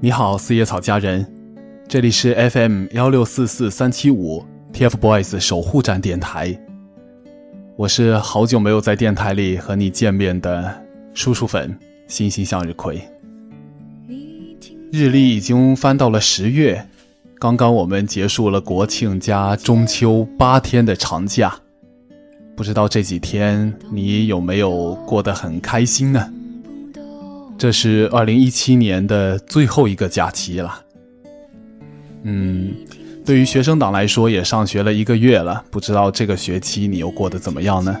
你好，四叶草家人，这里是 FM 幺六四四三七五 TFBOYS 守护站电台。我是好久没有在电台里和你见面的叔叔粉星星向日葵。日历已经翻到了十月，刚刚我们结束了国庆加中秋八天的长假，不知道这几天你有没有过得很开心呢？这是二零一七年的最后一个假期了。嗯，对于学生党来说，也上学了一个月了。不知道这个学期你又过得怎么样呢？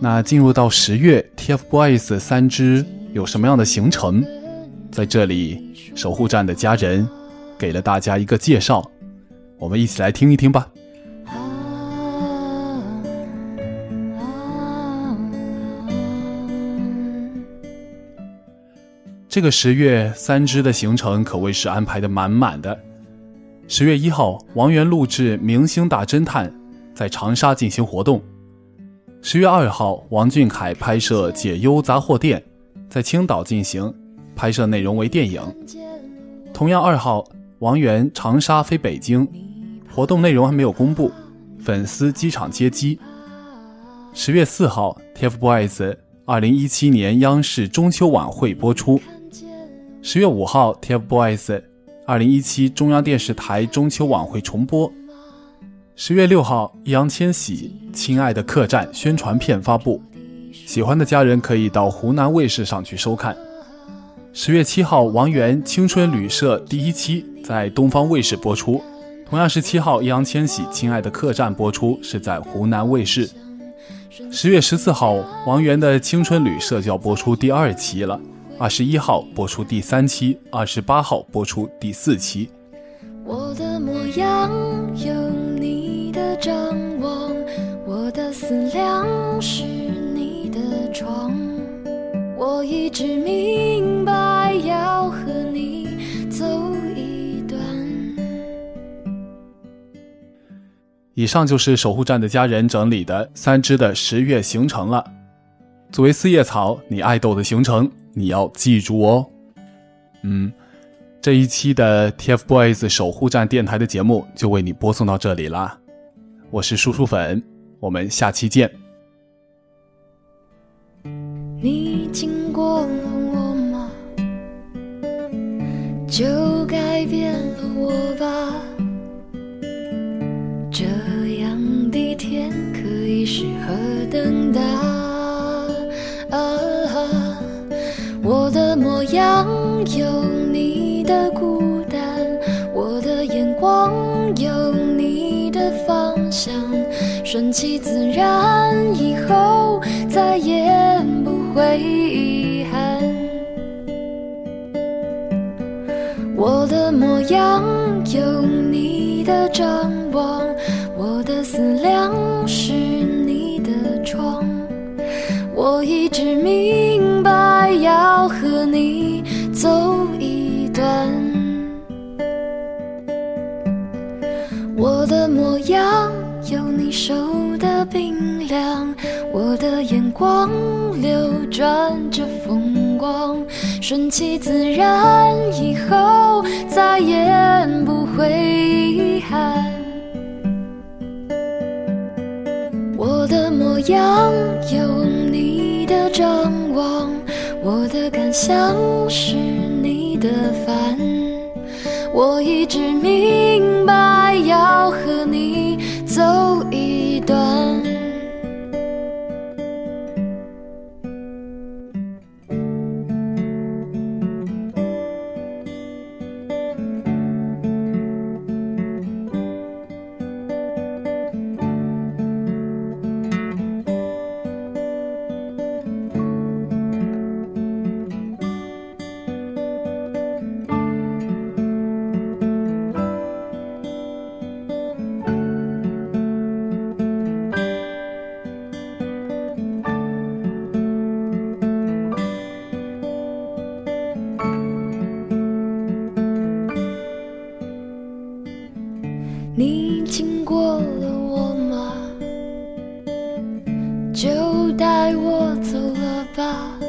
那进入到十月，TFBOYS 三支有什么样的行程？在这里，守护站的家人给了大家一个介绍，我们一起来听一听吧。这个十月三支的行程可谓是安排的满满的。十月一号，王源录制《明星大侦探》，在长沙进行活动。十月二号，王俊凯拍摄《解忧杂货店》，在青岛进行，拍摄内容为电影。同样二号，王源长沙飞北京，活动内容还没有公布，粉丝机场接机。十月四号，TFBOYS 二零一七年央视中秋晚会播出。十月五号，TFBOYS 二零一七中央电视台中秋晚会重播。十月六号，易烊千玺《亲爱的客栈》宣传片发布，喜欢的家人可以到湖南卫视上去收看。十月七号，王源《青春旅社》第一期在东方卫视播出，同样是七号，易烊千玺《亲爱的客栈》播出是在湖南卫视。十月十四号，王源的《青春旅社》就要播出第二期了。二十一号播出第三期，二十八号播出第四期。我的模样有你的张望，我的思量是你的床。我一直明白要和你走一段。以上就是守护站的家人整理的三支的十月行程了。作为四叶草，你爱豆的行程。你要记住哦，嗯，这一期的 TFBOYS 守护站电台的节目就为你播送到这里啦。我是叔叔粉，我们下期见。你经过我吗？就改变了我吧。模样有你的孤单，我的眼光有你的方向，顺其自然，以后再也不会遗憾。我的模样有你的张望，我的思量是你的窗，我一直迷。和你走一段，我的模样有你手的冰凉，我的眼光流转着风光，顺其自然，以后再也不会遗憾。我的模样有你的张望。我的感想是你的烦，我一直迷过了我吗？就带我走了吧。